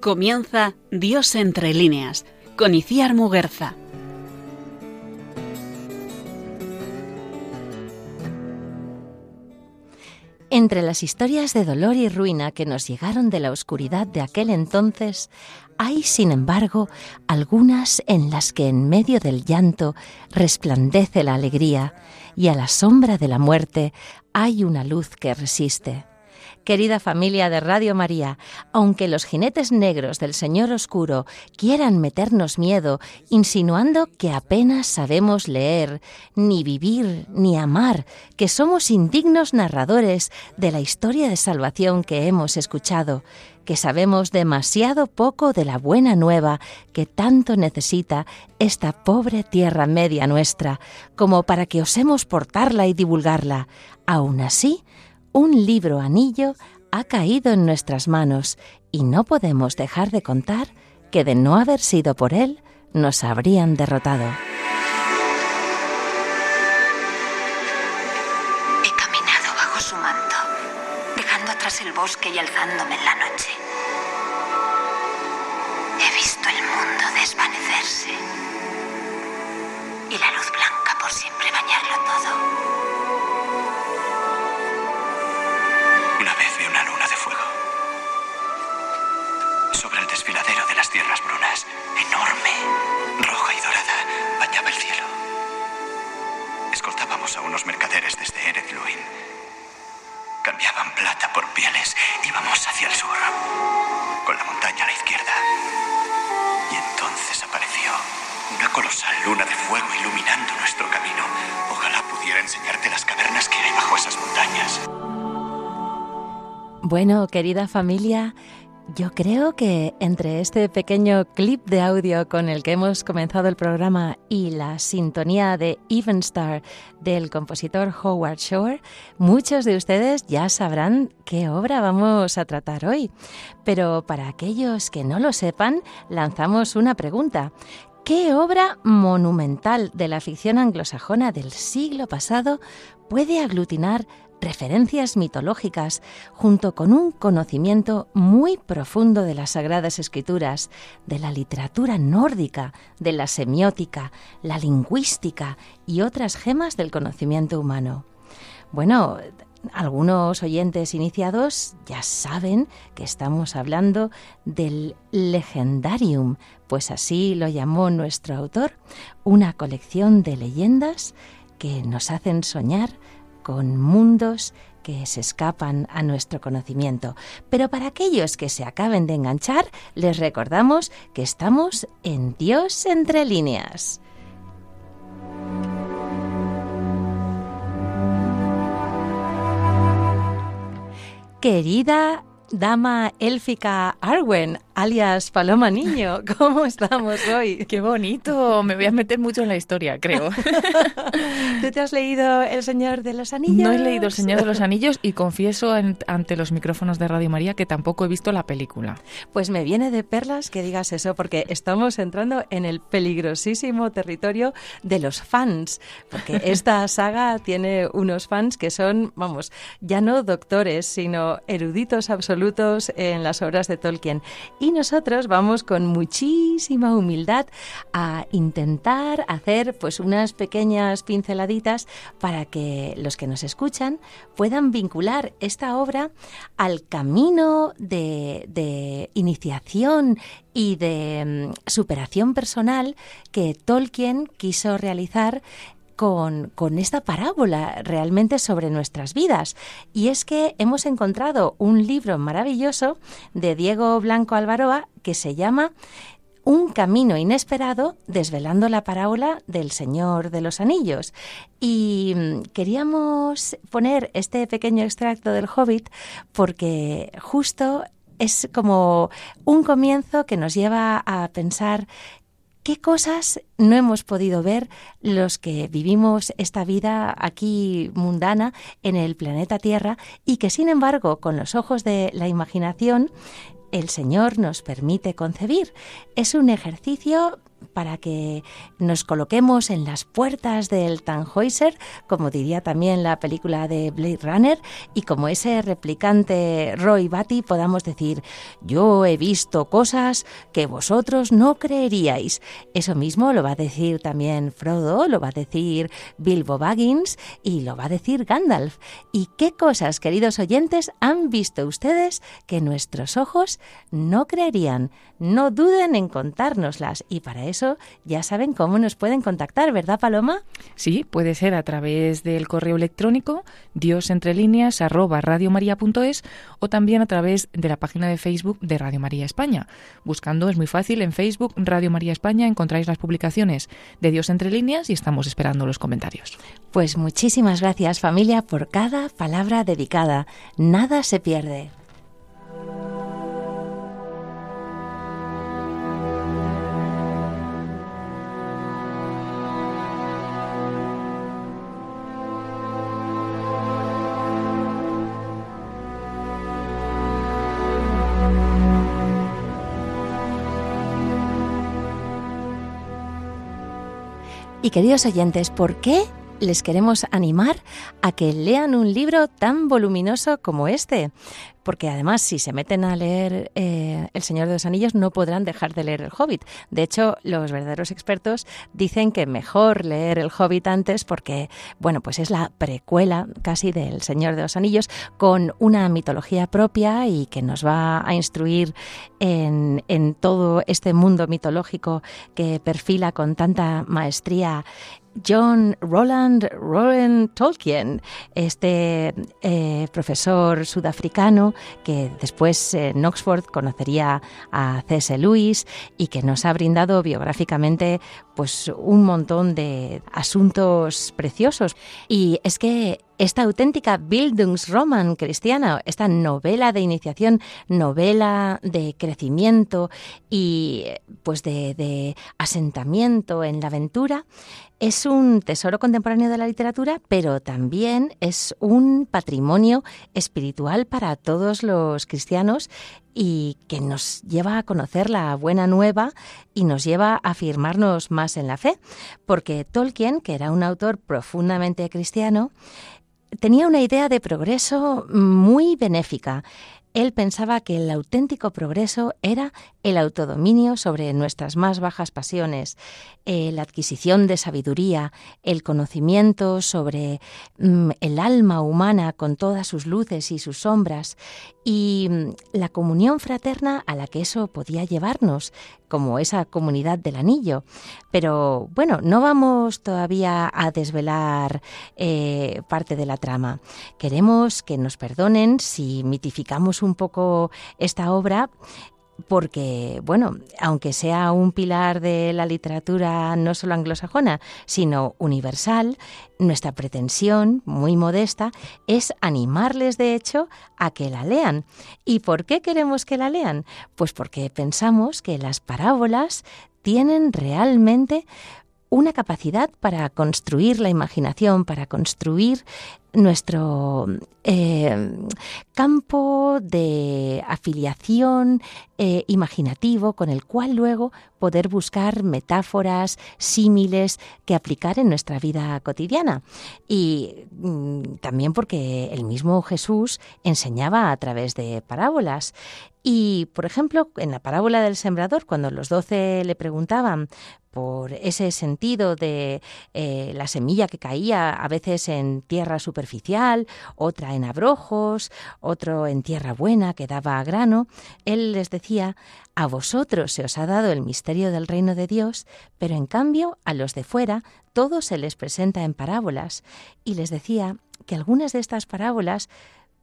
Comienza Dios entre líneas con Iciar Muguerza. Entre las historias de dolor y ruina que nos llegaron de la oscuridad de aquel entonces, hay, sin embargo, algunas en las que en medio del llanto resplandece la alegría y a la sombra de la muerte hay una luz que resiste. Querida familia de Radio María, aunque los jinetes negros del Señor Oscuro quieran meternos miedo, insinuando que apenas sabemos leer, ni vivir, ni amar, que somos indignos narradores de la historia de salvación que hemos escuchado, que sabemos demasiado poco de la buena nueva que tanto necesita esta pobre tierra media nuestra, como para que osemos portarla y divulgarla. Aún así, un libro anillo ha caído en nuestras manos y no podemos dejar de contar que de no haber sido por él, nos habrían derrotado. He caminado bajo su manto, dejando atrás el bosque y alzándome en la noche. A unos mercaderes desde Erez Luin. Cambiaban plata por pieles. Íbamos hacia el sur, con la montaña a la izquierda. Y entonces apareció una colosal luna de fuego iluminando nuestro camino. Ojalá pudiera enseñarte las cavernas que hay bajo esas montañas. Bueno, querida familia, yo creo que entre este pequeño clip de audio con el que hemos comenzado el programa y la sintonía de Even Star del compositor Howard Shore, muchos de ustedes ya sabrán qué obra vamos a tratar hoy. Pero para aquellos que no lo sepan, lanzamos una pregunta. ¿Qué obra monumental de la ficción anglosajona del siglo pasado puede aglutinar referencias mitológicas junto con un conocimiento muy profundo de las sagradas escrituras, de la literatura nórdica, de la semiótica, la lingüística y otras gemas del conocimiento humano. Bueno, algunos oyentes iniciados ya saben que estamos hablando del Legendarium, pues así lo llamó nuestro autor, una colección de leyendas que nos hacen soñar con mundos que se escapan a nuestro conocimiento. Pero para aquellos que se acaben de enganchar, les recordamos que estamos en Dios entre líneas. Querida dama élfica Arwen, alias Paloma Niño. ¿Cómo estamos hoy? Qué bonito. Me voy a meter mucho en la historia, creo. ¿Tú te has leído El Señor de los Anillos? No he leído El Señor de los Anillos y confieso ante los micrófonos de Radio María que tampoco he visto la película. Pues me viene de perlas que digas eso, porque estamos entrando en el peligrosísimo territorio de los fans, porque esta saga tiene unos fans que son, vamos, ya no doctores, sino eruditos absolutos en las obras de Tolkien. Y nosotros vamos con muchísima humildad a intentar hacer pues unas pequeñas pinceladitas para que los que nos escuchan puedan vincular esta obra al camino de, de iniciación y de mm, superación personal que Tolkien quiso realizar con, esta parábola realmente sobre nuestras vidas. Y es que hemos encontrado un libro maravilloso de Diego Blanco Alvaroa que se llama un camino inesperado desvelando la parábola del Señor de los Anillos. Y mm, queríamos poner este pequeño extracto del Hobbit porque justo es como un comienzo que nos lleva a pensar ¿Qué cosas no hemos podido ver los que vivimos esta vida aquí mundana en el planeta Tierra y que sin embargo con los ojos de la imaginación el Señor nos permite concebir? Es un ejercicio para que nos coloquemos en las puertas del Tannhäuser, como diría también la película de Blade Runner, y como ese replicante Roy Batty podamos decir, yo he visto cosas que vosotros no creeríais. Eso mismo lo va a decir también Frodo, lo va a decir Bilbo Baggins y lo va a decir Gandalf. ¿Y qué cosas, queridos oyentes, han visto ustedes que nuestros ojos no creerían? No duden en contárnoslas y para eso ya saben cómo nos pueden contactar, ¿verdad, Paloma? Sí, puede ser a través del correo electrónico diosentrelíneas arroba radiomaria.es o también a través de la página de Facebook de Radio María España. Buscando es muy fácil en Facebook Radio María España encontráis las publicaciones de Dios entre líneas y estamos esperando los comentarios. Pues muchísimas gracias familia por cada palabra dedicada. Nada se pierde. Y queridos oyentes, ¿por qué les queremos animar a que lean un libro tan voluminoso como este? Porque además si se meten a leer eh, El Señor de los Anillos no podrán dejar de leer El Hobbit. De hecho, los verdaderos expertos dicen que mejor leer El Hobbit antes porque, bueno, pues es la precuela casi del Señor de los Anillos con una mitología propia y que nos va a instruir en, todo este mundo mitológico que perfila con tanta maestría John Roland Rowan Tolkien, este eh, profesor sudafricano que después en Oxford conocería a C.S. Lewis y que nos ha brindado biográficamente pues un montón de asuntos preciosos. Y es que esta auténtica Bildungsroman cristiana, esta novela de iniciación, novela de crecimiento y pues de, de asentamiento en la aventura, es un tesoro contemporáneo de la literatura, pero también es un patrimonio espiritual para todos los cristianos y que nos lleva a conocer la buena nueva y nos lleva a afirmarnos más en la fe, porque Tolkien, que era un autor profundamente cristiano, tenía una idea de progreso muy benéfica. Él pensaba que el auténtico progreso era el autodominio sobre nuestras más bajas pasiones, eh, la adquisición de sabiduría, el conocimiento sobre mm, el alma humana con todas sus luces y sus sombras y mm, la comunión fraterna a la que eso podía llevarnos, como esa comunidad del anillo. Pero bueno, no vamos todavía a desvelar eh, parte de la trama. Queremos que nos perdonen si mitificamos un poco esta obra porque, bueno, aunque sea un pilar de la literatura no solo anglosajona, sino universal, nuestra pretensión, muy modesta, es animarles, de hecho, a que la lean. ¿Y por qué queremos que la lean? Pues porque pensamos que las parábolas tienen realmente una capacidad para construir la imaginación, para construir nuestro eh, campo de afiliación eh, imaginativo con el cual luego poder buscar metáforas, símiles que aplicar en nuestra vida cotidiana. Y mm, también porque el mismo Jesús enseñaba a través de parábolas. Y, por ejemplo, en la parábola del sembrador, cuando los doce le preguntaban por ese sentido de eh, la semilla que caía a veces en tierra superficial, otra en abrojos, otro en tierra buena que daba grano, él les decía, a vosotros se os ha dado el misterio del reino de Dios, pero en cambio a los de fuera todo se les presenta en parábolas. Y les decía que algunas de estas parábolas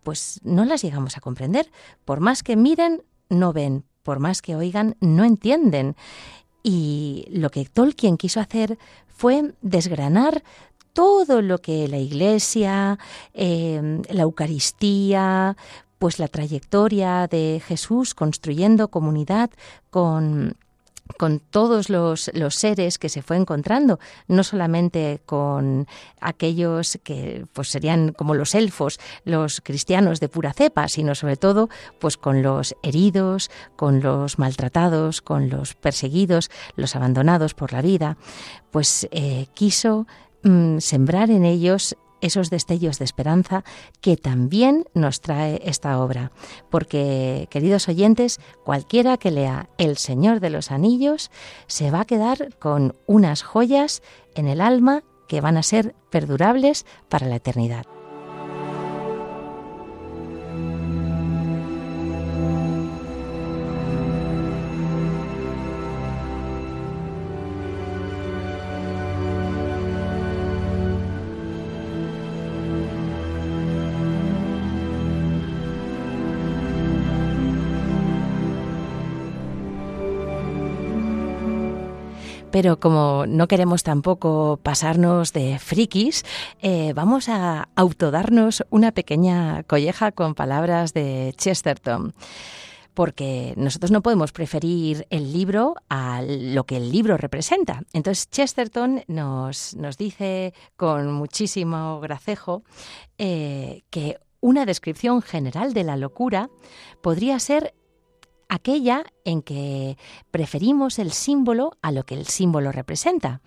pues no las llegamos a comprender. Por más que miren, no ven. Por más que oigan, no entienden. Y lo que Tolkien quiso hacer fue desgranar todo lo que la Iglesia, em, la Eucaristía, pues la trayectoria de Jesús construyendo comunidad con con todos los, los, seres que se fue encontrando, no solamente con aquellos que pues serían como los elfos, los cristianos de pura cepa, sino sobre todo pues con los heridos, con los maltratados, con los perseguidos, los abandonados por la vida, pues eh, quiso mm, sembrar en ellos esos destellos de esperanza que también nos trae esta obra. Porque, queridos oyentes, cualquiera que lea El Señor de los Anillos se va a quedar con unas joyas en el alma que van a ser perdurables para la eternidad. Pero como no queremos tampoco pasarnos de frikis, eh, vamos a autodarnos una pequeña colleja con palabras de Chesterton porque nosotros no podemos preferir el libro a lo que el libro representa. Entonces Chesterton nos, nos dice con muchísimo gracejo eh, que una descripción general de la locura podría ser aquella en que preferimos el símbolo a lo que el símbolo representa.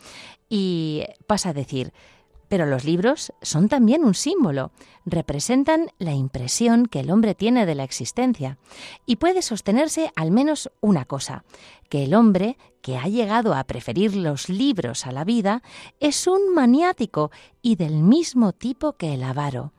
Y pasa a decir, pero los libros son también un símbolo, representan la impresión que el hombre tiene de la existencia. Y puede sostenerse al menos una cosa, que el hombre que ha llegado a preferir los libros a la vida es un maniático y del mismo tipo que el avaro.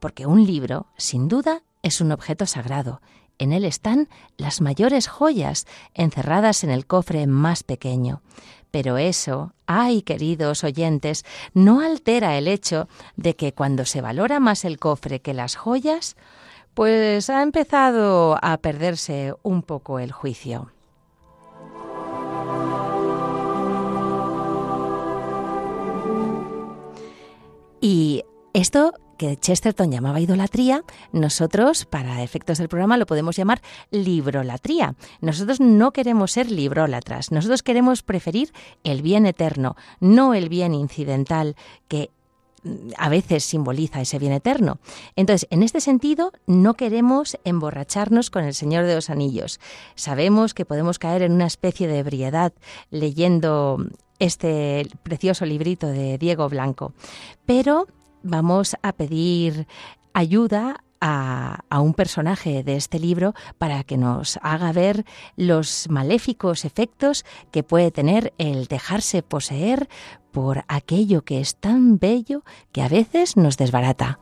Porque un libro, sin duda, es un objeto sagrado en él están las mayores joyas encerradas en el cofre más pequeño. Pero eso, ay queridos oyentes, no altera el hecho de que cuando se valora más el cofre que las joyas, pues ha empezado a perderse un poco el juicio. Y esto que Chesterton llamaba idolatría, nosotros, para efectos del programa, lo podemos llamar librolatría. Nosotros no queremos ser librólatras, nosotros queremos preferir el bien eterno, no el bien incidental que mm, a veces simboliza ese bien eterno. Entonces, en este sentido, no queremos emborracharnos con el Señor de los Anillos. Sabemos que podemos caer en una especie de ebriedad leyendo este precioso librito de Diego Blanco, pero vamos a pedir ayuda a, un personaje de este libro para que nos haga ver los maléficos efectos que puede tener el dejarse poseer por aquello que es tan bello que a veces nos desbarata.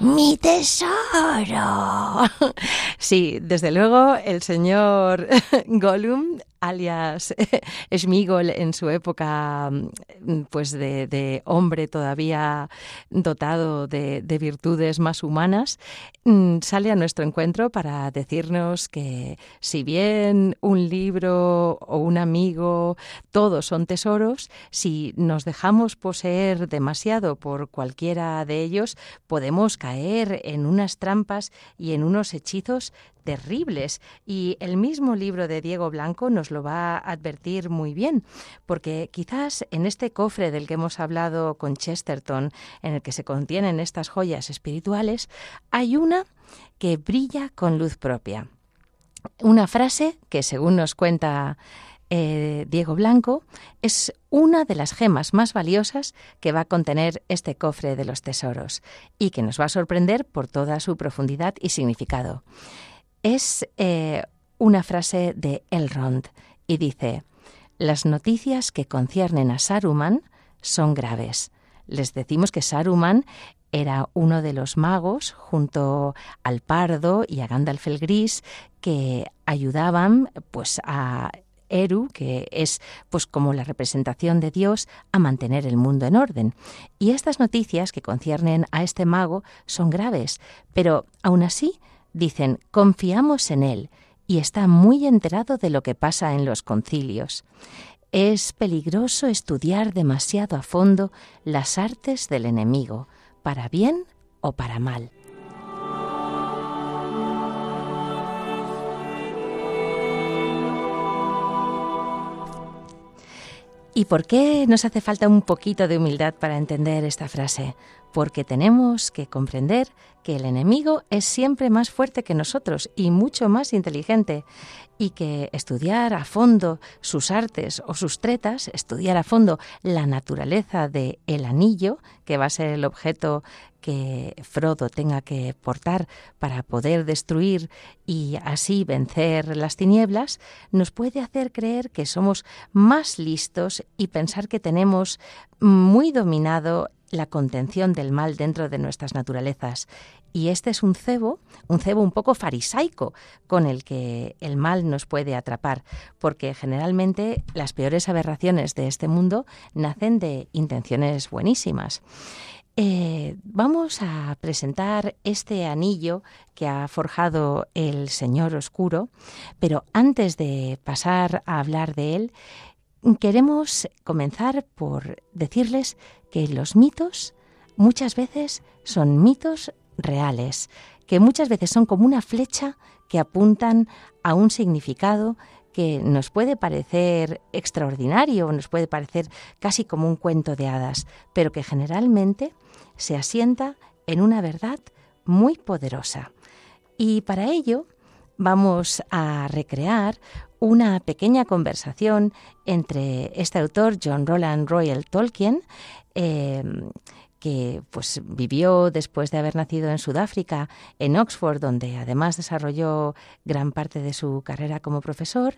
Mi tesoro. Sí, desde luego el señor Gollum alias Schmigol en su época mm, pues de, hombre todavía dotado de, virtudes más humanas, mm, sale a nuestro encuentro para decirnos que si bien un libro o un amigo, todos son tesoros, si nos dejamos poseer demasiado por cualquiera de ellos, podemos caer en unas trampas y en unos hechizos terribles. Y el mismo libro de Diego Blanco nos lo va a advertir muy bien, porque quizás en este cofre del que hemos hablado con Chesterton, en el que se contienen estas joyas espirituales, hay una que brilla con luz propia. Una frase que, según nos cuenta eh, Diego Blanco, es una de las gemas más valiosas que va a contener este cofre de los tesoros y que nos va a sorprender por toda su profundidad y significado es eh, una frase de Elrond y dice, las noticias que conciernen a Saruman son graves. Les decimos que Saruman era uno de los magos junto al Pardo y a Gandalf el Gris que ayudaban pues a Eru, que es pues como la representación de Dios, a mantener el mundo en orden. Y estas noticias que conciernen a este mago son graves, pero aún así dicen, confiamos en él y está muy enterado de lo que pasa en los concilios. es peligroso estudiar demasiado a fondo las artes del enemigo, para bien o para mal. ¿Y por qué nos hace falta un poquito de humildad para entender esta frase? Porque tenemos que comprender que el enemigo es siempre más fuerte que nosotros y mucho más inteligente y que estudiar a fondo sus artes o sus tretas, estudiar a fondo la naturaleza de el anillo, que va a ser el objeto que Frodo tenga que portar para poder destruir y así vencer las tinieblas, nos puede hacer creer que somos más listos y pensar que tenemos muy dominado la contención del mal dentro de nuestras naturalezas. Y este es un cebo, un cebo un poco farisaico, con el que el mal nos puede atrapar, porque generalmente las peores aberraciones de este mundo nacen de intenciones buenísimas. Eh, vamos a presentar este anillo que ha forjado el Señor Oscuro, pero antes de pasar a hablar de él, queremos comenzar por decirles que los mitos muchas veces son mitos reales, que muchas veces son como una flecha que apuntan a un significado que nos puede parecer extraordinario, nos puede parecer casi como un cuento de hadas, pero que generalmente se asienta en una verdad muy poderosa. Y para ello vamos a recrear una pequeña conversación entre este autor, John Roland Royal Tolkien, eh, que pues vivió después de haber nacido en Sudáfrica, en Oxford, donde además desarrolló gran parte de su carrera como profesor.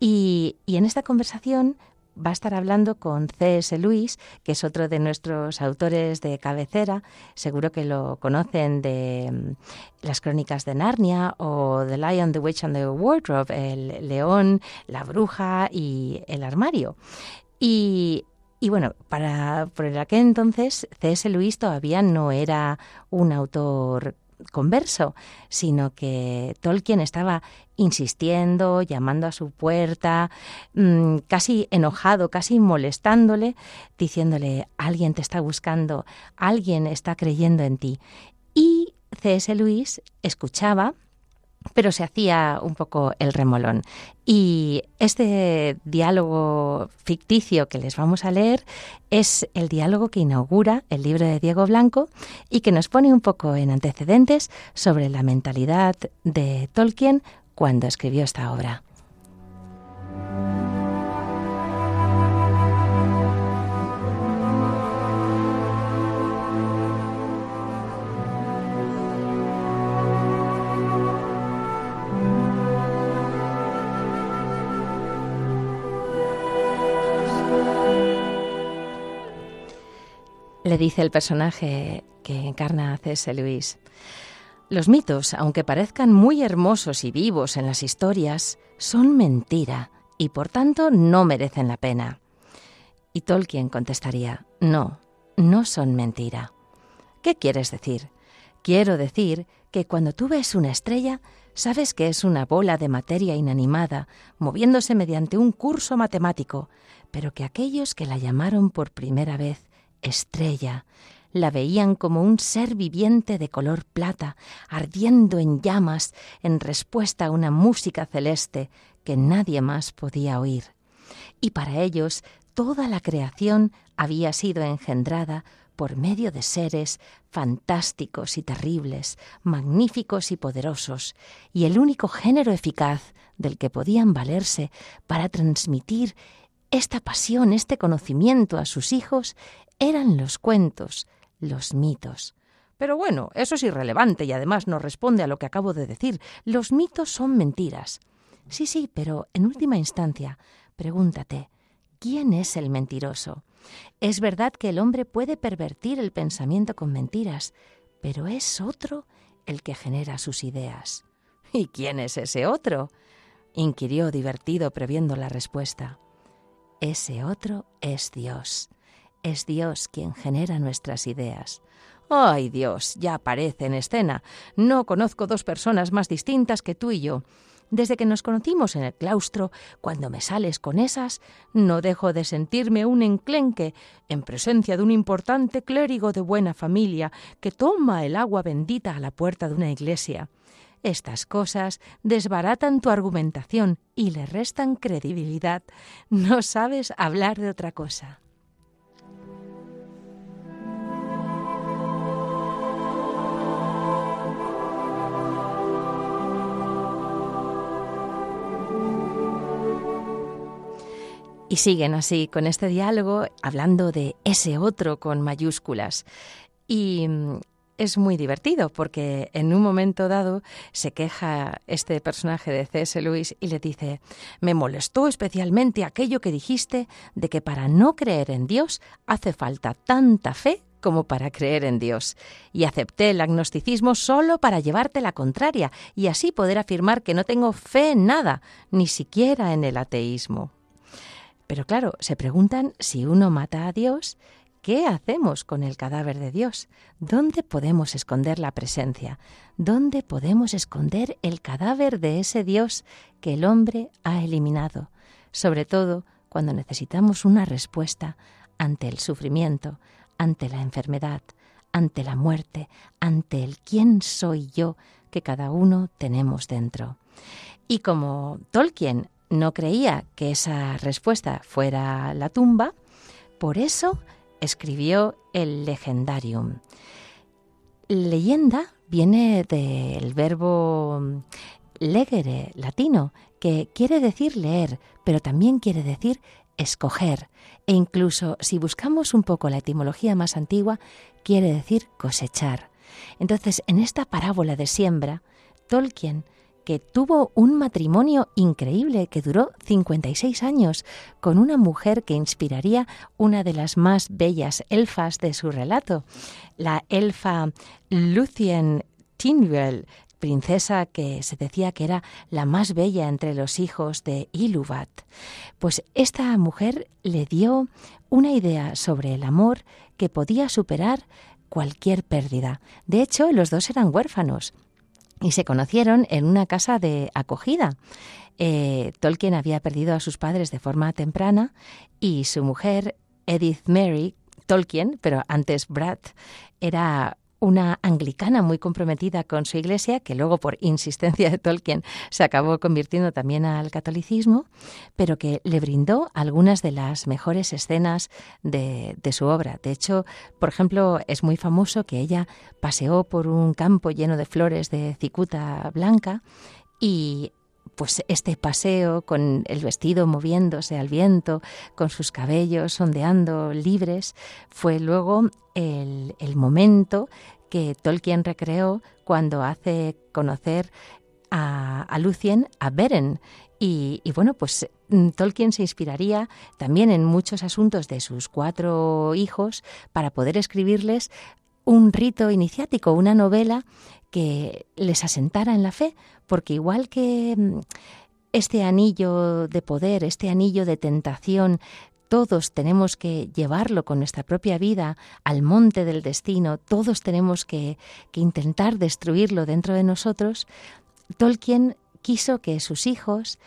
Y, en esta conversación va a estar hablando con C.S. Lewis, que es otro de nuestros autores de cabecera. Seguro que lo conocen de mm, las crónicas de Narnia o The Lion, the Witch and the Wardrobe, el león, la bruja y el armario. Y y bueno, para por aquel entonces C.S. Lewis todavía no era un autor converso, sino que Tolkien estaba insistiendo, llamando a su puerta, mm, casi enojado, casi molestándole, diciéndole, alguien te está buscando, alguien está creyendo en ti. Y C.S. Lewis escuchaba pero se hacía un poco el remolón. Y este diálogo ficticio que les vamos a leer es el diálogo que inaugura el libro de Diego Blanco y que nos pone un poco en antecedentes sobre la mentalidad de Tolkien cuando escribió esta obra. Dice el personaje que encarna a C.S. Lewis. Los mitos, aunque parezcan muy hermosos y vivos en las historias, son mentira y por tanto no merecen la pena. Y Tolkien contestaría, no, no son mentira. ¿Qué quieres decir? Quiero decir que cuando tú ves una estrella, sabes que es una bola de materia inanimada, moviéndose mediante un curso matemático, pero que aquellos que la llamaron por primera vez estrella. La veían como un ser viviente de color plata, ardiendo en llamas en respuesta a una música celeste que nadie más podía oír. Y para ellos toda la creación había sido engendrada por medio de seres fantásticos y terribles, magníficos y poderosos, y el único género eficaz del que podían valerse para transmitir esta pasión, este conocimiento a sus hijos eran los cuentos, los mitos. Pero bueno, eso es irrelevante y además no responde a lo que acabo de decir. Los mitos son mentiras. Sí, sí, pero en última instancia, pregúntate, ¿quién es el mentiroso? Es verdad que el hombre puede pervertir el pensamiento con mentiras, pero es otro el que genera sus ideas. ¿Y quién es ese otro? inquirió divertido previendo la respuesta. Ese otro es Dios es Dios quien genera nuestras ideas. ¡Ay Dios! Ya aparece en escena. No conozco dos personas más distintas que tú y yo. Desde que nos conocimos en el claustro, cuando me sales con esas, no dejo de sentirme un enclenque en presencia de un importante clérigo de buena familia que toma el agua bendita a la puerta de una iglesia. Estas cosas desbaratan tu argumentación y le restan credibilidad. No sabes hablar de otra cosa. Y siguen así con este diálogo, hablando de ese otro con mayúsculas. Y es muy divertido porque en un momento dado se queja este personaje de C.S. Lewis y le dice, me molestó especialmente aquello que dijiste de que para no creer en Dios hace falta tanta fe como para creer en Dios. Y acepté el agnosticismo solo para llevarte la contraria y así poder afirmar que no tengo fe en nada, ni siquiera en el ateísmo. Pero claro, se preguntan si uno mata a Dios, ¿qué hacemos con el cadáver de Dios? ¿Dónde podemos esconder la presencia? ¿Dónde podemos esconder el cadáver de ese Dios que el hombre ha eliminado? Sobre todo cuando necesitamos una respuesta ante el sufrimiento, ante la enfermedad, ante la muerte, ante el quién soy yo que cada uno tenemos dentro. Y como Tolkien no creía que esa respuesta fuera la tumba, por eso escribió el Legendarium. Leyenda viene del verbo legere, latino, que quiere decir leer, pero también quiere decir escoger. E incluso si buscamos un poco la etimología más antigua, quiere decir cosechar. Entonces, en esta parábola de siembra, Tolkien que tuvo un matrimonio increíble que duró 56 años con una mujer que inspiraría una de las más bellas elfas de su relato, la elfa Lucien Tynwell, princesa que se decía que era la más bella entre los hijos de Iluvat. Pues esta mujer le dio una idea sobre el amor que podía superar cualquier pérdida. De hecho, los dos eran huérfanos y se conocieron en una casa de acogida. Eh, Tolkien había perdido a sus padres de forma temprana y su mujer, Edith Mary Tolkien, pero antes Brad, era una anglicana muy comprometida con su iglesia, que luego por insistencia de Tolkien se acabó convirtiendo también al catolicismo, pero que le brindó algunas de las mejores escenas de, su obra. De hecho, por ejemplo, es muy famoso que ella paseó por un campo lleno de flores de cicuta blanca y pues este paseo con el vestido moviéndose al viento, con sus cabellos ondeando libres, fue luego el, momento que Tolkien recreó cuando hace conocer a, a Lucien a Beren. Y, y, bueno, pues mm, Tolkien se inspiraría también en muchos asuntos de sus cuatro hijos para poder escribirles un rito iniciático, una novela que les asentara en la fe, porque igual que mm, este anillo de poder, este anillo de tentación todos tenemos que llevarlo con nuestra propia vida al monte del destino, todos tenemos que, intentar destruirlo dentro de nosotros, Tolkien quiso que sus hijos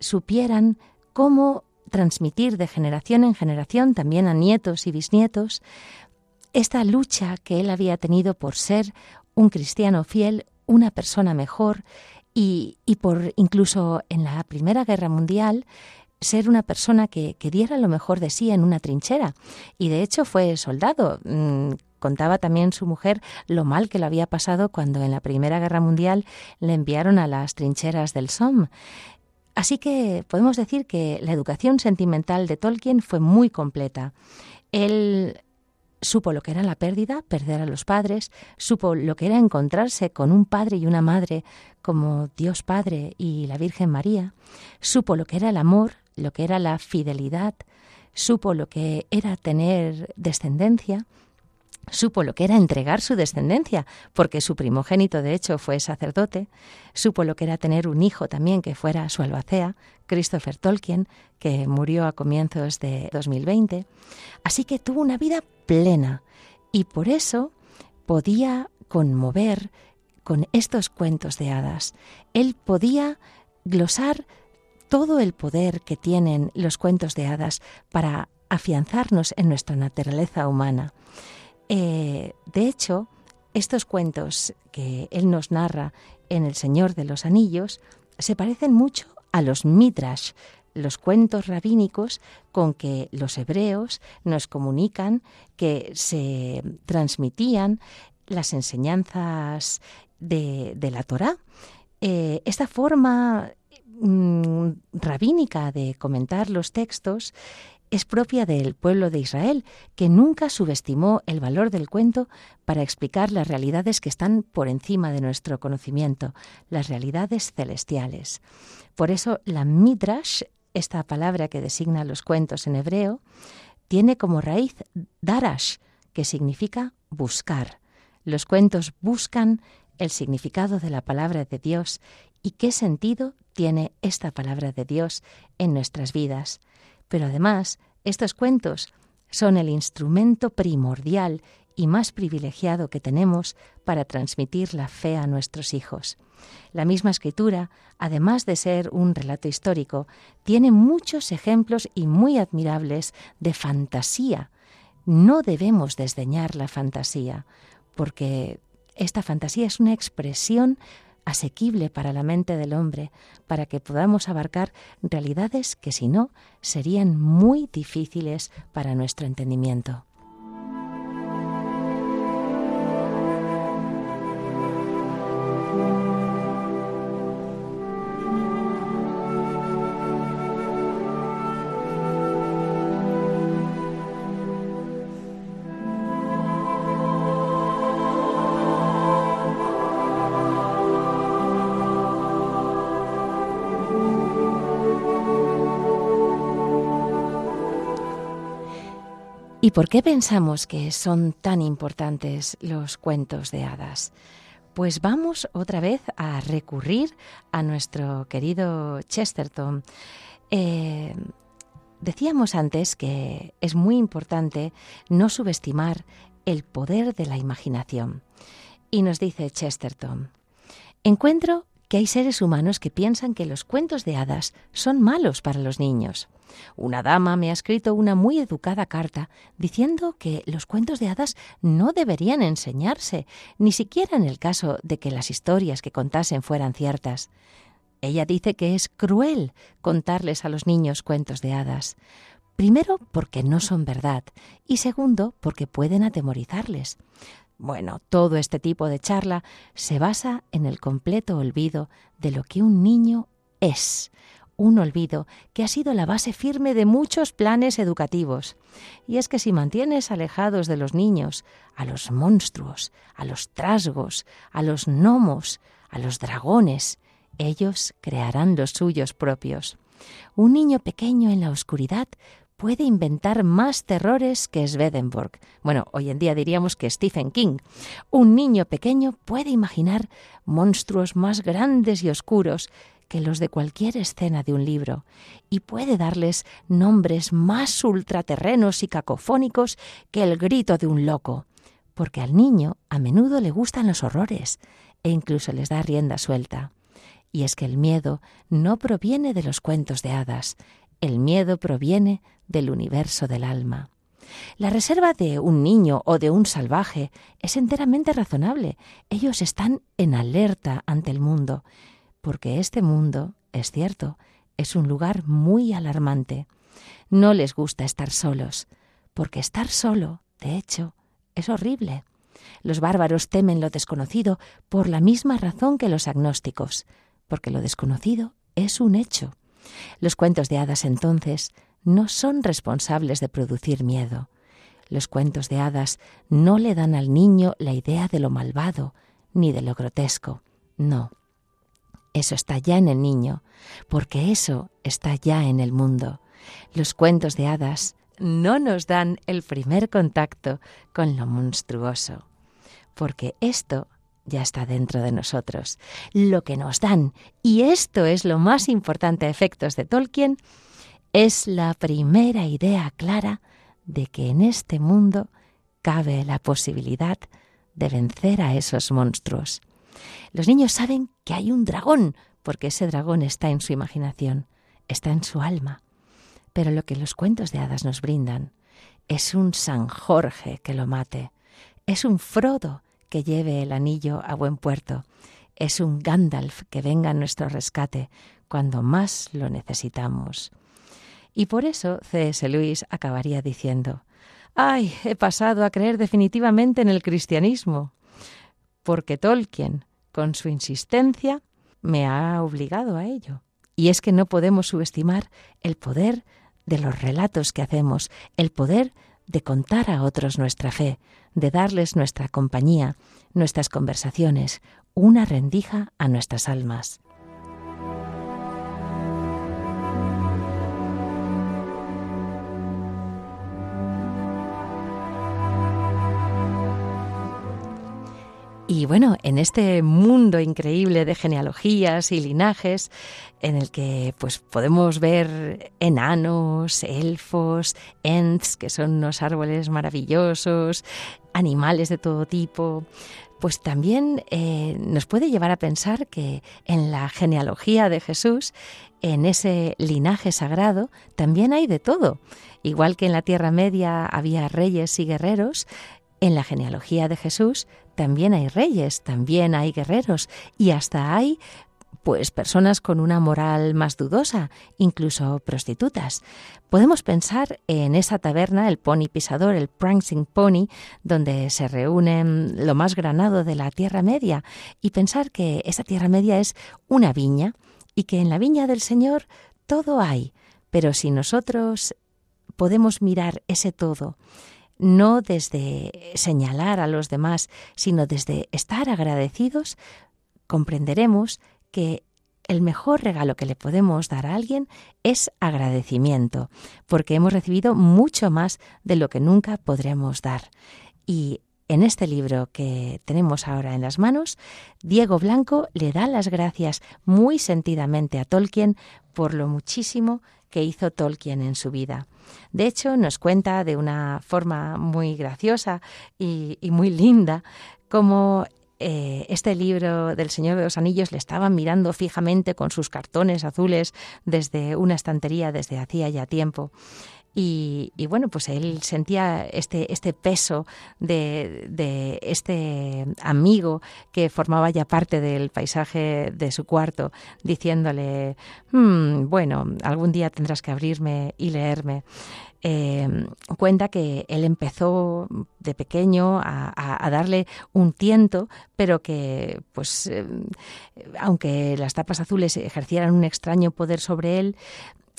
supieran cómo transmitir de generación en generación, también a nietos y bisnietos, esta lucha que él había tenido por ser un cristiano fiel, una persona mejor, y, por incluso en la Primera Guerra Mundial ser una persona que, diera lo mejor de sí en una trinchera. Y de hecho fue soldado. Mm, contaba también su mujer lo mal que lo había pasado cuando en la Primera Guerra Mundial le enviaron a las trincheras del Somme. Así que podemos decir que la educación sentimental de Tolkien fue muy completa. Él supo lo que era la pérdida, perder a los padres, supo lo que era encontrarse con un padre y una madre como Dios Padre y la Virgen María, supo lo que era el amor, lo que era la fidelidad, supo lo que era tener descendencia, supo lo que era entregar su descendencia, porque su primogénito de hecho fue sacerdote, supo lo que era tener un hijo también que fuera su albacea, Christopher Tolkien, que murió a comienzos de 2020. Así que tuvo una vida plena y por eso podía conmover con estos cuentos de hadas. Él podía glosar todo el poder que tienen los cuentos de hadas para afianzarnos en nuestra naturaleza humana. Eh, de hecho, estos cuentos que él nos narra en El Señor de los Anillos se parecen mucho a los midrash, los cuentos rabínicos con que los hebreos nos comunican que se transmitían las enseñanzas de, la Torá. Eh, esta forma mm, rabínica de comentar los textos es propia del pueblo de Israel, que nunca subestimó el valor del cuento para explicar las realidades que están por encima de nuestro conocimiento, las realidades celestiales. Por eso la midrash, esta palabra que designa los cuentos en hebreo, tiene como raíz darash, que significa buscar. Los cuentos buscan el significado de la palabra de Dios y qué sentido tiene esta palabra de Dios en nuestras vidas. Pero además, estos cuentos son el instrumento primordial y más privilegiado que tenemos para transmitir la fe a nuestros hijos. La misma escritura, además de ser un relato histórico, tiene muchos ejemplos y muy admirables de fantasía. No debemos desdeñar la fantasía, porque esta fantasía es una expresión asequible para la mente del hombre, para que podamos abarcar realidades que si no serían muy difíciles para nuestro entendimiento. Por qué pensamos que son tan importantes los cuentos de hadas? Pues vamos otra vez a recurrir a nuestro querido Chesterton. Eh, decíamos antes que es muy importante no subestimar el poder de la imaginación. Y nos dice Chesterton, encuentro que hay seres humanos que piensan que los cuentos de hadas son malos para los niños. Una dama me ha escrito una muy educada carta diciendo que los cuentos de hadas no deberían enseñarse, ni siquiera en el caso de que las historias que contasen fueran ciertas. Ella dice que es cruel contarles a los niños cuentos de hadas. Primero, porque no son verdad, y segundo, porque pueden atemorizarles. Bueno, todo este tipo de charla se basa en el completo olvido de lo que un niño es, un olvido que ha sido la base firme de muchos planes educativos. Y es que si mantienes alejados de los niños a los monstruos, a los trasgos, a los gnomos, a los dragones, ellos crearán los suyos propios. Un niño pequeño en la oscuridad puede inventar más terrores que Swedenborg. Bueno, hoy en día diríamos que Stephen King. Un niño pequeño puede imaginar monstruos más grandes y oscuros que los de cualquier escena de un libro, y puede darles nombres más ultraterrenos y cacofónicos que el grito de un loco, porque al niño a menudo le gustan los horrores e incluso les da rienda suelta. Y es que el miedo no proviene de los cuentos de hadas, el miedo proviene del universo del alma. La reserva de un niño o de un salvaje es enteramente razonable. Ellos están en alerta ante el mundo porque este mundo, es cierto, es un lugar muy alarmante. No les gusta estar solos, porque estar solo, de hecho, es horrible. Los bárbaros temen lo desconocido por la misma razón que los agnósticos, porque lo desconocido es un hecho. Los cuentos de hadas entonces no son responsables de producir miedo. Los cuentos de hadas no le dan al niño la idea de lo malvado ni de lo grotesco. No, eso está ya en el niño, porque eso está ya en el mundo. Los cuentos de hadas no nos dan el primer contacto con lo monstruoso, porque esto ya está dentro de nosotros. Lo que nos dan, y esto es lo más importante a efectos de Tolkien, es la primera idea clara de que en este mundo cabe la posibilidad de vencer a esos monstruos. Los niños saben que hay un dragón, porque ese dragón está en su imaginación, está en su alma. Pero lo que los cuentos de hadas nos brindan es un San Jorge que lo mate, es un Frodo que lleve el anillo a buen puerto, es un Gandalf que venga a nuestro rescate cuando más lo necesitamos. Y por eso C.S. Lewis acabaría diciendo, ¡ay! He pasado a creer definitivamente en el cristianismo, porque Tolkien, con su insistencia, me ha obligado a ello. Y es que no podemos subestimar el poder de los relatos que hacemos, el poder de contar a otros nuestra fe, de darles nuestra compañía, nuestras conversaciones, una rendija a nuestras almas. Y bueno, en este mundo increíble de genealogías y linajes, en el que pues podemos ver enanos, elfos, ents, que son unos árboles maravillosos, animales de todo tipo, pues también eh, nos puede llevar a pensar que en la genealogía de Jesús, en ese linaje sagrado, también hay de todo. Igual que en la Tierra Media había reyes y guerreros, en la genealogía de Jesús también hay reyes, también hay guerreros y hasta hay pues personas con una moral más dudosa, incluso prostitutas. Podemos pensar en esa taberna, el Pony Pisador, el Prancing Pony, donde se reúnen lo más granado de la Tierra Media, y pensar que esa Tierra Media es una viña y que en la viña del Señor todo hay, pero si nosotros podemos mirar ese todo no desde señalar a los demás, sino desde estar agradecidos, comprenderemos que el mejor regalo que le podemos dar a alguien es agradecimiento, porque hemos recibido mucho más de lo que nunca podremos dar. Y en este libro que tenemos ahora en las manos, Diego Blanco le da las gracias muy sentidamente a Tolkien por lo muchísimo que hizo Tolkien en su vida. De hecho, nos cuenta de una forma muy graciosa y, muy linda cómo eh, este libro del Señor de los Anillos le estaban mirando fijamente con sus cartones azules desde una estantería desde hacía ya tiempo. Y, bueno, pues él sentía este, este peso de, este amigo que formaba ya parte del paisaje de su cuarto, diciéndole, hmm, bueno, algún día tendrás que abrirme y leerme. Eh, cuenta que él empezó de pequeño a, darle un tiento, pero que, pues, eh, aunque las tapas azules ejercieran un extraño poder sobre él,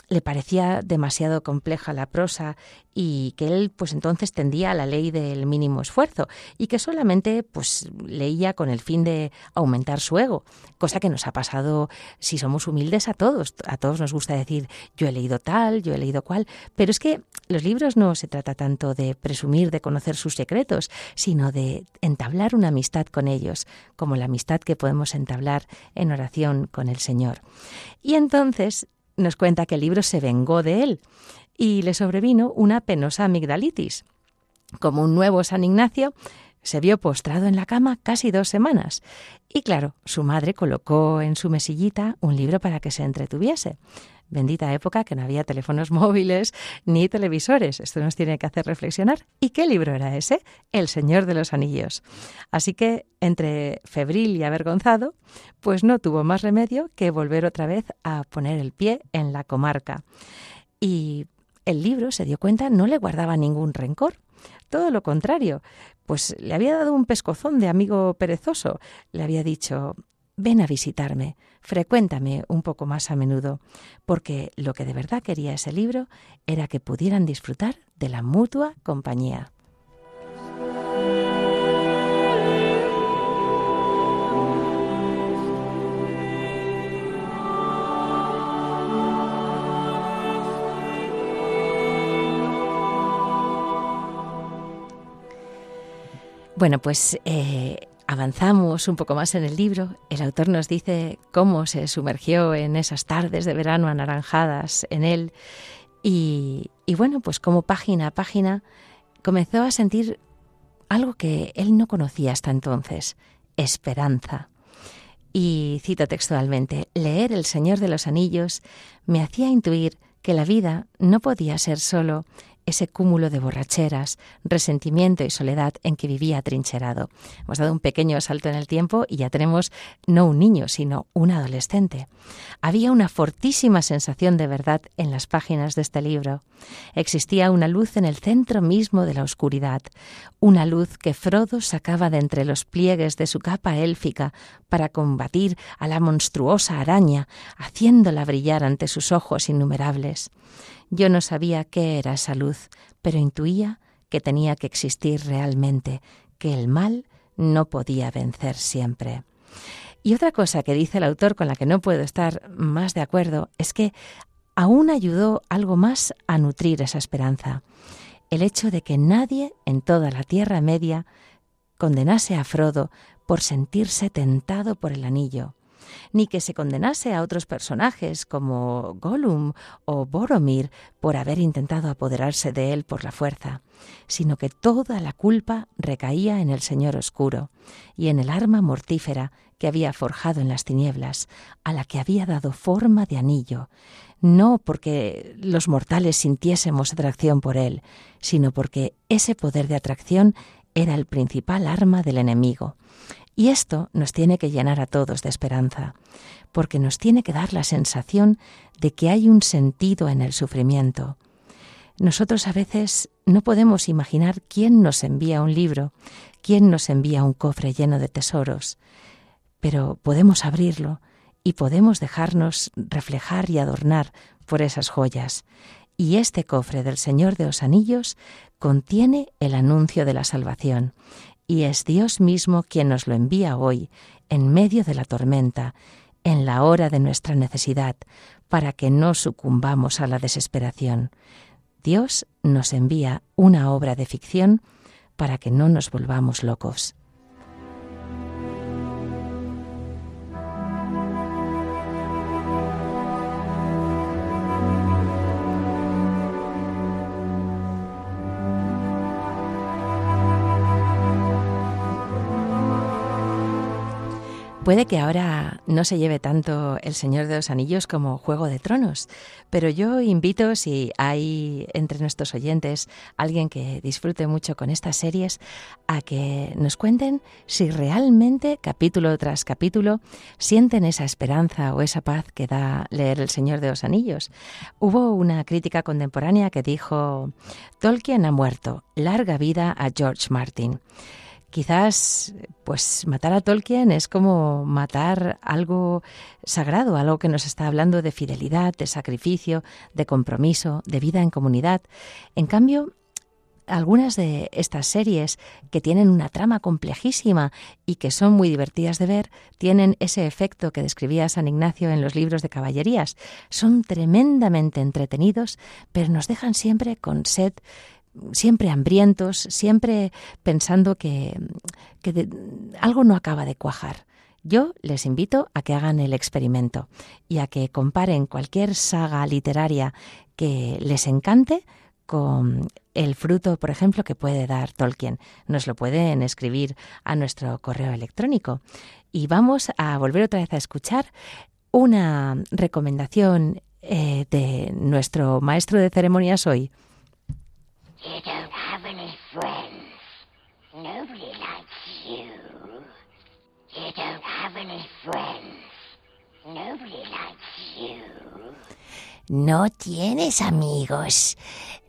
le parecía demasiado compleja la prosa y que él pues entonces tendía a la ley del mínimo esfuerzo y que solamente pues leía con el fin de aumentar su ego, cosa que nos ha pasado si somos humildes a todos, a todos nos gusta decir yo he leído tal, yo he leído cual, pero es que los libros no se trata tanto de presumir de conocer sus secretos, sino de entablar una amistad con ellos, como la amistad que podemos entablar en oración con el Señor. Y entonces nos cuenta que el libro se vengó de él y le sobrevino una penosa amigdalitis. Como un nuevo San Ignacio, se vio postrado en la cama casi dos semanas. Y claro, su madre colocó en su mesillita un libro para que se entretuviese. Bendita época que no había teléfonos móviles ni televisores. Esto nos tiene que hacer reflexionar. ¿Y qué libro era ese? El Señor de los Anillos. Así que, entre febril y avergonzado, pues no tuvo más remedio que volver otra vez a poner el pie en la comarca. Y el libro, se dio cuenta, no le guardaba ningún rencor. Todo lo contrario, pues le había dado un pescozón de amigo perezoso. Le había dicho, ven a visitarme, frecuéntame un poco más a menudo, porque lo que de verdad quería ese libro era que pudieran disfrutar de la mutua compañía. Bueno, pues eh, avanzamos un poco más en el libro, el autor nos dice cómo se sumergió en esas tardes de verano anaranjadas en él y, bueno, pues como página a página comenzó a sentir algo que él no conocía hasta entonces, esperanza. Y cito textualmente, leer El Señor de los Anillos me hacía intuir que la vida no podía ser solo ese cúmulo de borracheras, resentimiento y soledad en que vivía trincherado. Hemos dado un pequeño salto en el tiempo y ya tenemos no un niño, sino un adolescente. Había una fortísima sensación de verdad en las páginas de este libro. Existía una luz en el centro mismo de la oscuridad, una luz que Frodo sacaba de entre los pliegues de su capa élfica para combatir a la monstruosa araña, haciéndola brillar ante sus ojos innumerables. Yo no sabía qué era esa luz, pero intuía que tenía que existir realmente, que el mal no podía vencer siempre. Y otra cosa que dice el autor con la que no puedo estar más de acuerdo es que aún ayudó algo más a nutrir esa esperanza. El hecho de que nadie en toda la Tierra Media condenase a Frodo por sentirse tentado por el anillo ni que se condenase a otros personajes como Gollum o Boromir por haber intentado apoderarse de él por la fuerza, sino que toda la culpa recaía en el Señor Oscuro y en el arma mortífera que había forjado en las tinieblas, a la que había dado forma de anillo, no porque los mortales sintiésemos atracción por él, sino porque ese poder de atracción era el principal arma del enemigo, y esto nos tiene que llenar a todos de esperanza, porque nos tiene que dar la sensación de que hay un sentido en el sufrimiento. Nosotros a veces no podemos imaginar quién nos envía un libro, quién nos envía un cofre lleno de tesoros, pero podemos abrirlo y podemos dejarnos reflejar y adornar por esas joyas. Y este cofre del Señor de los Anillos contiene el anuncio de la salvación y es Dios mismo quien nos lo envía hoy, en medio de la tormenta, en la hora de nuestra necesidad, para que no sucumbamos a la desesperación. Dios nos envía una obra de ficción para que no nos volvamos locos. Puede que ahora no se lleve tanto El Señor de los Anillos como Juego de Tronos, pero yo invito, si hay entre nuestros oyentes alguien que disfrute mucho con estas series, a que nos cuenten si realmente, capítulo tras capítulo, sienten esa esperanza o esa paz que da leer El Señor de los Anillos. Hubo una crítica contemporánea que dijo, Tolkien ha muerto, larga vida a George Martin quizás pues matar a Tolkien es como matar algo sagrado, algo que nos está hablando de fidelidad, de sacrificio, de compromiso, de vida en comunidad. En cambio, algunas de estas series que tienen una trama complejísima y que son muy divertidas de ver, tienen ese efecto que describía San Ignacio en los libros de caballerías. Son tremendamente entretenidos, pero nos dejan siempre con sed siempre hambrientos, siempre pensando que, algo no acaba de cuajar. Yo les invito a que hagan el experimento y a que comparen cualquier saga literaria que les encante con el fruto, por ejemplo, que puede dar Tolkien. Nos lo pueden escribir a nuestro correo electrónico. Y vamos a volver otra vez a escuchar una recomendación eh, de nuestro maestro de ceremonias hoy, You don't have any friends. Nobody likes you. You don't have any friends. Nobody likes you. No tienes amigos.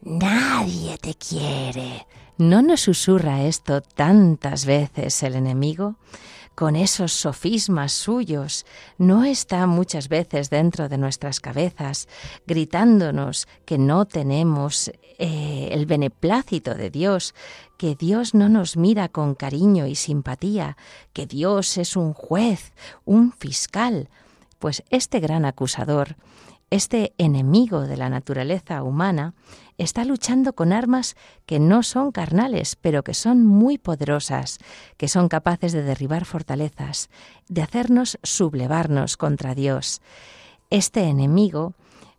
Nadie te quiere. ¿No nos susurra esto tantas veces el enemigo? Con esos sofismas suyos, no está muchas veces dentro de nuestras cabezas, gritándonos que no tenemos eh, el beneplácito de Dios, que Dios no nos mira con cariño y simpatía, que Dios es un juez, un fiscal. Pues este gran acusador, este enemigo de la naturaleza humana, está luchando con armas que no son carnales, pero que son muy poderosas, que son capaces de derribar fortalezas, de hacernos sublevarnos contra Dios. Este enemigo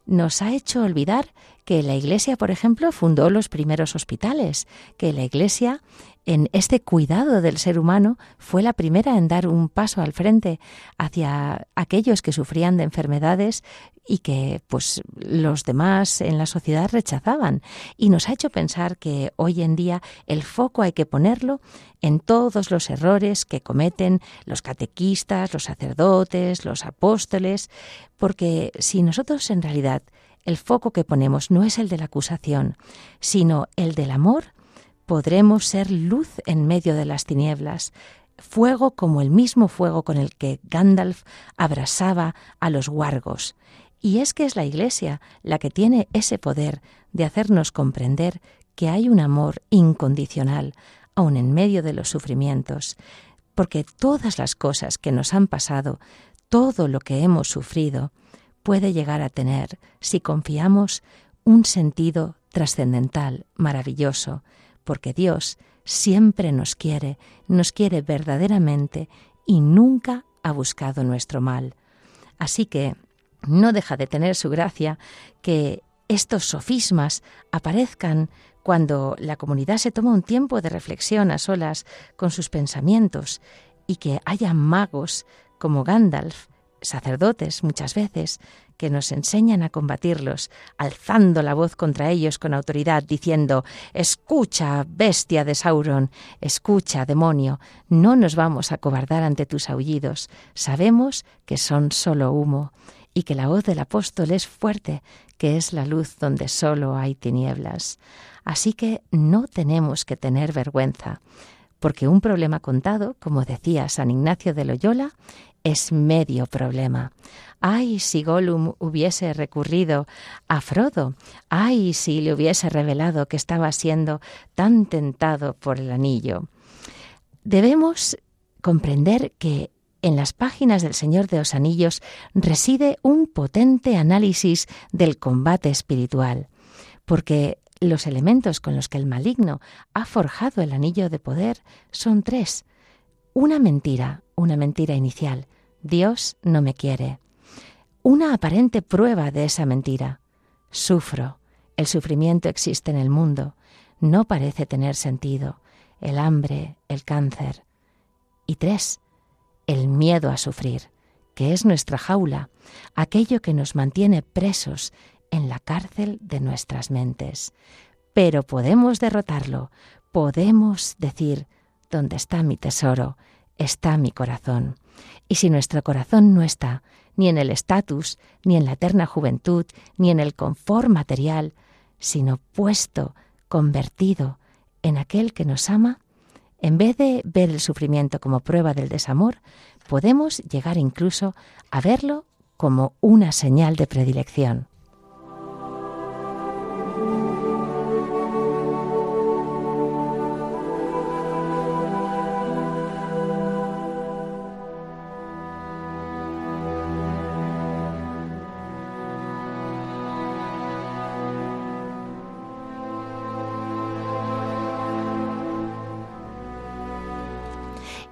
nos ha hecho olvidar que la Iglesia, por ejemplo, fundó los primeros hospitales, que la Iglesia en este cuidado del ser humano, fue la primera en dar un paso al frente hacia aquellos que sufrían de enfermedades y que pues los demás en la sociedad rechazaban y nos ha hecho pensar que hoy en día el foco hay que ponerlo en todos los errores que cometen los catequistas, los sacerdotes, los apóstoles, porque si nosotros en realidad el foco que ponemos no es el de la acusación, sino el del amor, podremos ser luz en medio de las tinieblas, fuego como el mismo fuego con el que Gandalf abrasaba a los wargos. Y es que es la Iglesia la que tiene ese poder de hacernos comprender que hay un amor incondicional, aun en medio de los sufrimientos, porque todas las cosas que nos han pasado, todo lo que hemos sufrido, puede llegar a tener, si confiamos, un sentido trascendental, maravilloso, porque Dios siempre nos quiere, nos quiere verdaderamente y nunca ha buscado nuestro mal. Así que no deja de tener su gracia que estos sofismas aparezcan cuando la comunidad se toma un tiempo de reflexión a solas con sus pensamientos y que haya magos como Gandalf, sacerdotes muchas veces, que nos enseñan a combatirlos, alzando la voz contra ellos con autoridad, diciendo Escucha, bestia de Sauron, escucha, demonio, no nos vamos a cobardar ante tus aullidos, sabemos que son solo humo, y que la voz del apóstol es fuerte, que es la luz donde solo hay tinieblas. Así que no tenemos que tener vergüenza, porque un problema contado, como decía San Ignacio de Loyola, es medio problema. Ay, si Gollum hubiese recurrido a Frodo. Ay, si le hubiese revelado que estaba siendo tan tentado por el anillo. Debemos comprender que en las páginas del Señor de los Anillos reside un potente análisis del combate espiritual, porque los elementos con los que el maligno ha forjado el anillo de poder son tres. Una mentira, una mentira inicial. Dios no me quiere una aparente prueba de esa mentira. Sufro, el sufrimiento existe en el mundo, no parece tener sentido, el hambre, el cáncer. Y tres, el miedo a sufrir, que es nuestra jaula, aquello que nos mantiene presos en la cárcel de nuestras mentes. Pero podemos derrotarlo, podemos decir, ¿dónde está mi tesoro? Está mi corazón. Y si nuestro corazón no está, ni en el estatus, ni en la eterna juventud, ni en el confort material, sino puesto, convertido en aquel que nos ama, en vez de ver el sufrimiento como prueba del desamor, podemos llegar incluso a verlo como una señal de predilección.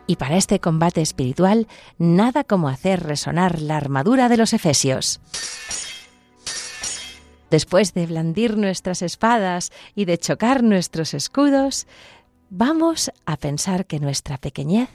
Y para este combate espiritual, nada como hacer resonar la armadura de los Efesios. Después de blandir nuestras espadas y de chocar nuestros escudos, vamos a pensar que nuestra pequeñez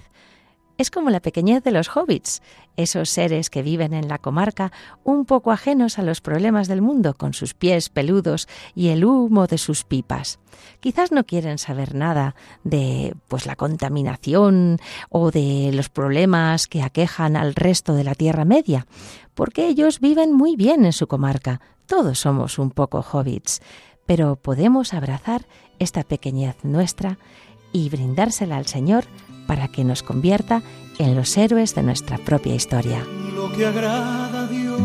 es como la pequeñez de los hobbits, esos seres que viven en la comarca un poco ajenos a los problemas del mundo con sus pies peludos y el humo de sus pipas. Quizás no quieren saber nada de pues la contaminación o de los problemas que aquejan al resto de la Tierra Media, porque ellos viven muy bien en su comarca. Todos somos un poco hobbits, pero podemos abrazar esta pequeñez nuestra y brindársela al Señor para que nos convierta en los héroes de nuestra propia historia. Lo que agrada a Dios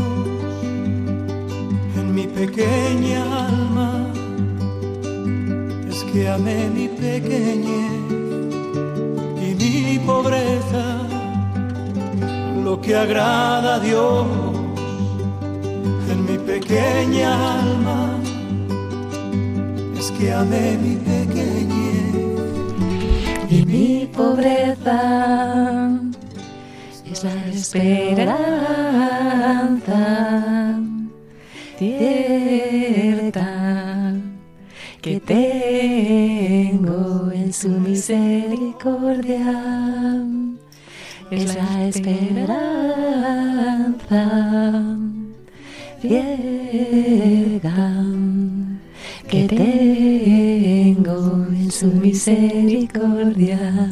en mi pequeña alma es que amé mi pequeñez y mi pobreza. Lo que agrada a Dios en mi pequeña alma es que amé mi pequeñez y mi pobreza es la esperanza cierta que tengo en su misericordia. Es la esperanza ciega que tengo en su misericordia.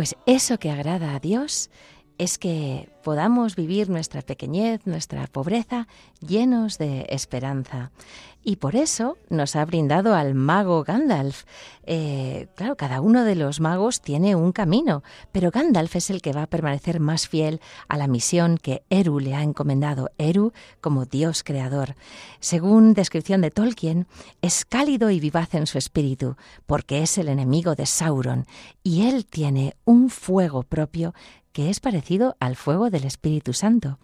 Pues eso que agrada a Dios es que podamos vivir nuestra pequeñez, nuestra pobreza, llenos de esperanza. Y por eso nos ha brindado al mago Gandalf. Eh, claro, cada uno de los magos tiene un camino, pero Gandalf es el que va a permanecer más fiel a la misión que Eru le ha encomendado, Eru como Dios creador. Según descripción de Tolkien, es cálido y vivaz en su espíritu, porque es el enemigo de Sauron, y él tiene un fuego propio que es parecido al fuego del Espíritu Santo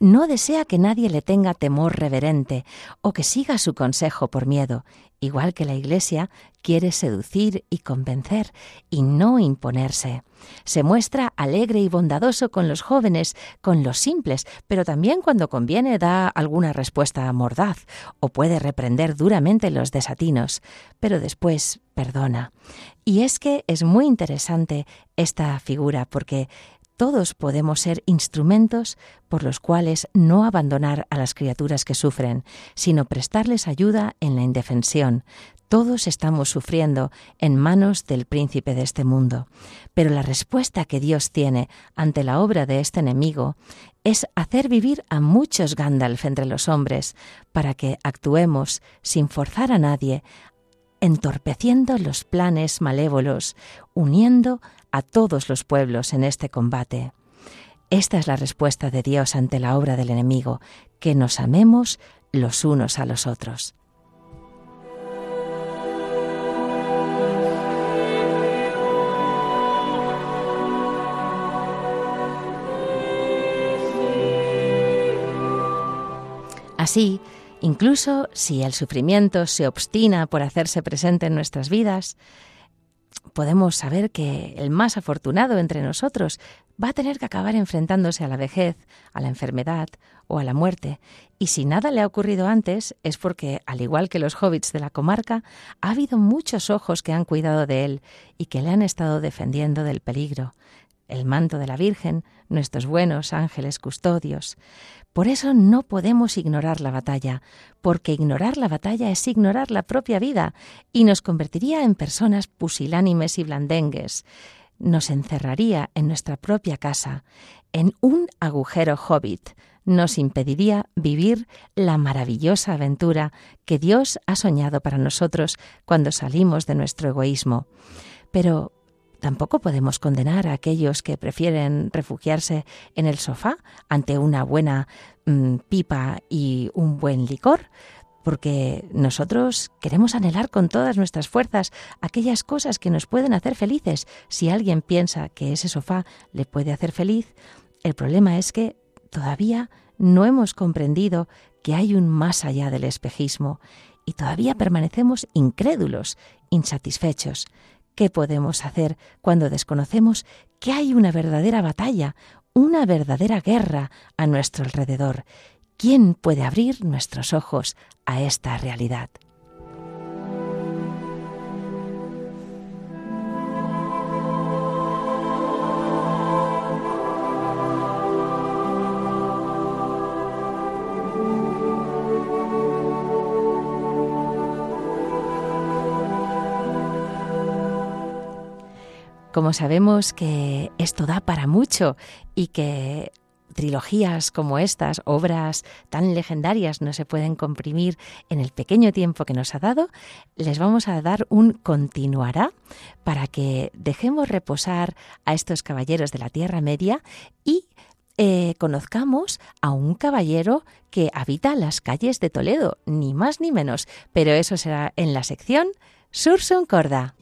no desea que nadie le tenga temor reverente o que siga su consejo por miedo, igual que la Iglesia quiere seducir y convencer y no imponerse. Se muestra alegre y bondadoso con los jóvenes, con los simples, pero también cuando conviene da alguna respuesta mordaz o puede reprender duramente los desatinos, pero después perdona. Y es que es muy interesante esta figura porque todos podemos ser instrumentos por los cuales no abandonar a las criaturas que sufren, sino prestarles ayuda en la indefensión. Todos estamos sufriendo en manos del príncipe de este mundo. Pero la respuesta que Dios tiene ante la obra de este enemigo es hacer vivir a muchos Gandalf entre los hombres, para que actuemos sin forzar a nadie, entorpeciendo los planes malévolos, uniendo a todos los pueblos en este combate. Esta es la respuesta de Dios ante la obra del enemigo, que nos amemos los unos a los otros. Así, incluso si el sufrimiento se obstina por hacerse presente en nuestras vidas, podemos saber que el más afortunado entre nosotros va a tener que acabar enfrentándose a la vejez, a la enfermedad o a la muerte. Y si nada le ha ocurrido antes, es porque, al igual que los hobbits de la comarca, ha habido muchos ojos que han cuidado de él y que le han estado defendiendo del peligro. El manto de la Virgen, nuestros buenos ángeles custodios. Por eso no podemos ignorar la batalla, porque ignorar la batalla es ignorar la propia vida y nos convertiría en personas pusilánimes y blandengues. Nos encerraría en nuestra propia casa, en un agujero hobbit, nos impediría vivir la maravillosa aventura que Dios ha soñado para nosotros cuando salimos de nuestro egoísmo. Pero Tampoco podemos condenar a aquellos que prefieren refugiarse en el sofá ante una buena mm, pipa y un buen licor, porque nosotros queremos anhelar con todas nuestras fuerzas aquellas cosas que nos pueden hacer felices. Si alguien piensa que ese sofá le puede hacer feliz, el problema es que todavía no hemos comprendido que hay un más allá del espejismo y todavía permanecemos incrédulos, insatisfechos. ¿Qué podemos hacer cuando desconocemos que hay una verdadera batalla, una verdadera guerra a nuestro alrededor? ¿Quién puede abrir nuestros ojos a esta realidad? Como sabemos que esto da para mucho y que trilogías como estas, obras tan legendarias, no se pueden comprimir en el pequeño tiempo que nos ha dado, les vamos a dar un continuará para que dejemos reposar a estos caballeros de la Tierra Media y eh, conozcamos a un caballero que habita las calles de Toledo, ni más ni menos, pero eso será en la sección Sursun Corda.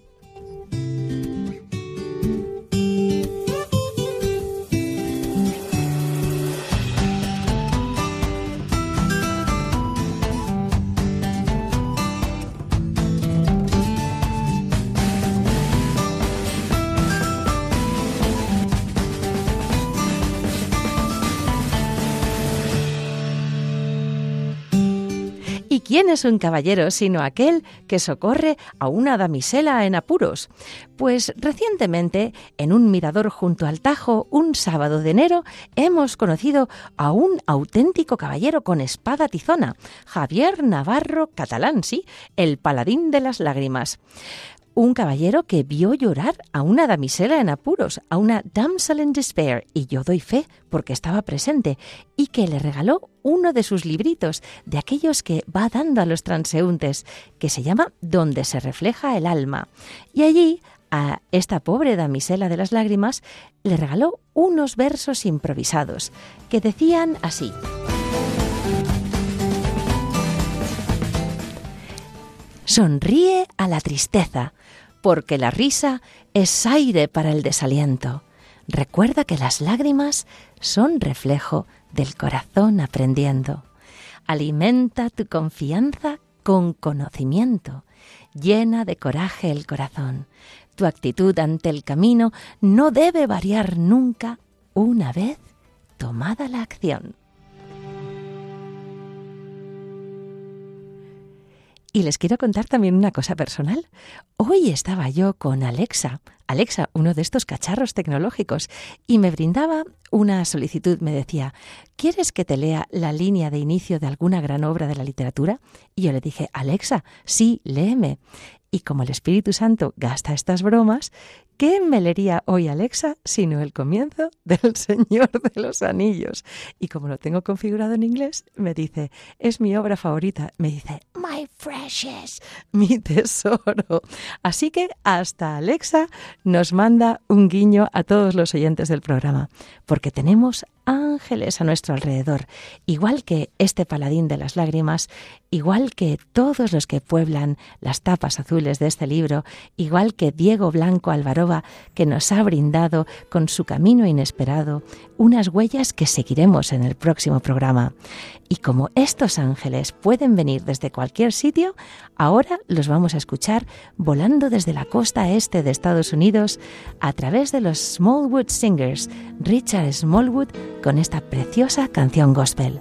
¿Quién es un caballero sino aquel que socorre a una damisela en apuros? Pues recientemente, en un mirador junto al Tajo, un sábado de enero, hemos conocido a un auténtico caballero con espada tizona, Javier Navarro Catalán, sí, el paladín de las lágrimas un caballero que vio llorar a una damisela en apuros, a una damsel in despair, y yo doy fe porque estaba presente, y que le regaló uno de sus libritos, de aquellos que va dando a los transeúntes, que se llama Donde se refleja el alma. Y allí a esta pobre damisela de las lágrimas le regaló unos versos improvisados, que decían así. Sonríe a la tristeza, porque la risa es aire para el desaliento. Recuerda que las lágrimas son reflejo del corazón aprendiendo. Alimenta tu confianza con conocimiento. Llena de coraje el corazón. Tu actitud ante el camino no debe variar nunca una vez tomada la acción. Y les quiero contar también una cosa personal. Hoy estaba yo con Alexa, Alexa, uno de estos cacharros tecnológicos, y me brindaba una solicitud. Me decía, ¿quieres que te lea la línea de inicio de alguna gran obra de la literatura? Y yo le dije, Alexa, sí, léeme. Y como el Espíritu Santo gasta estas bromas, ¿qué me leería hoy Alexa sino el comienzo del Señor de los Anillos? Y como lo tengo configurado en inglés, me dice, es mi obra favorita. Me dice, my precious, mi tesoro. Así que hasta Alexa nos manda un guiño a todos los oyentes del programa, porque tenemos ángeles a nuestro alrededor, igual que este paladín de las lágrimas, igual que todos los que pueblan las tapas azules de este libro, igual que Diego Blanco Que nos ha brindado con su camino inesperado unas huellas que seguiremos en el próximo programa. Y como estos ángeles pueden venir desde cualquier sitio, ahora los vamos a escuchar volando desde la costa este de Estados Unidos a través de los Smallwood Singers, Richard Smallwood, con esta preciosa canción gospel.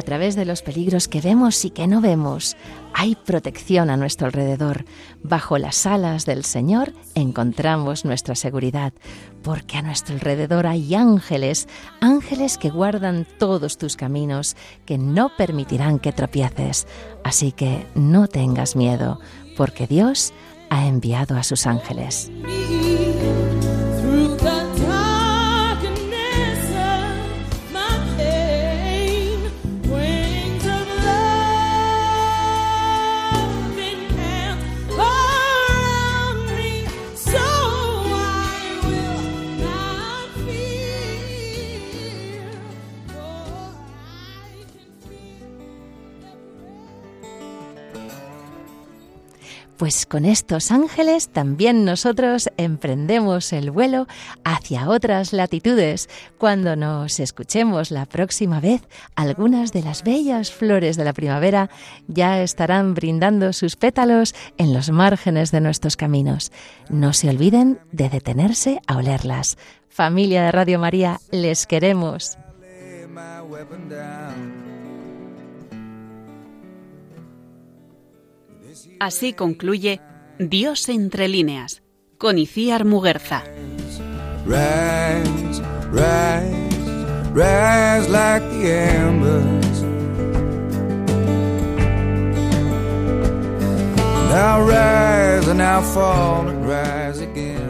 A través de los peligros que vemos y que no vemos, hay protección a nuestro alrededor. Bajo las alas del Señor encontramos nuestra seguridad, porque a nuestro alrededor hay ángeles, ángeles que guardan todos tus caminos, que no permitirán que tropieces. Así que no tengas miedo, porque Dios ha enviado a sus ángeles. Pues con estos ángeles también nosotros emprendemos el vuelo hacia otras latitudes. Cuando nos escuchemos la próxima vez, algunas de las bellas flores de la primavera ya estarán brindando sus pétalos en los márgenes de nuestros caminos. No se olviden de detenerse a olerlas. Familia de Radio María, les queremos. Así concluye Dios entre líneas, con Iciar Muguerza. Rise, rise, rise like the embers. Now rise and now fall and rise again.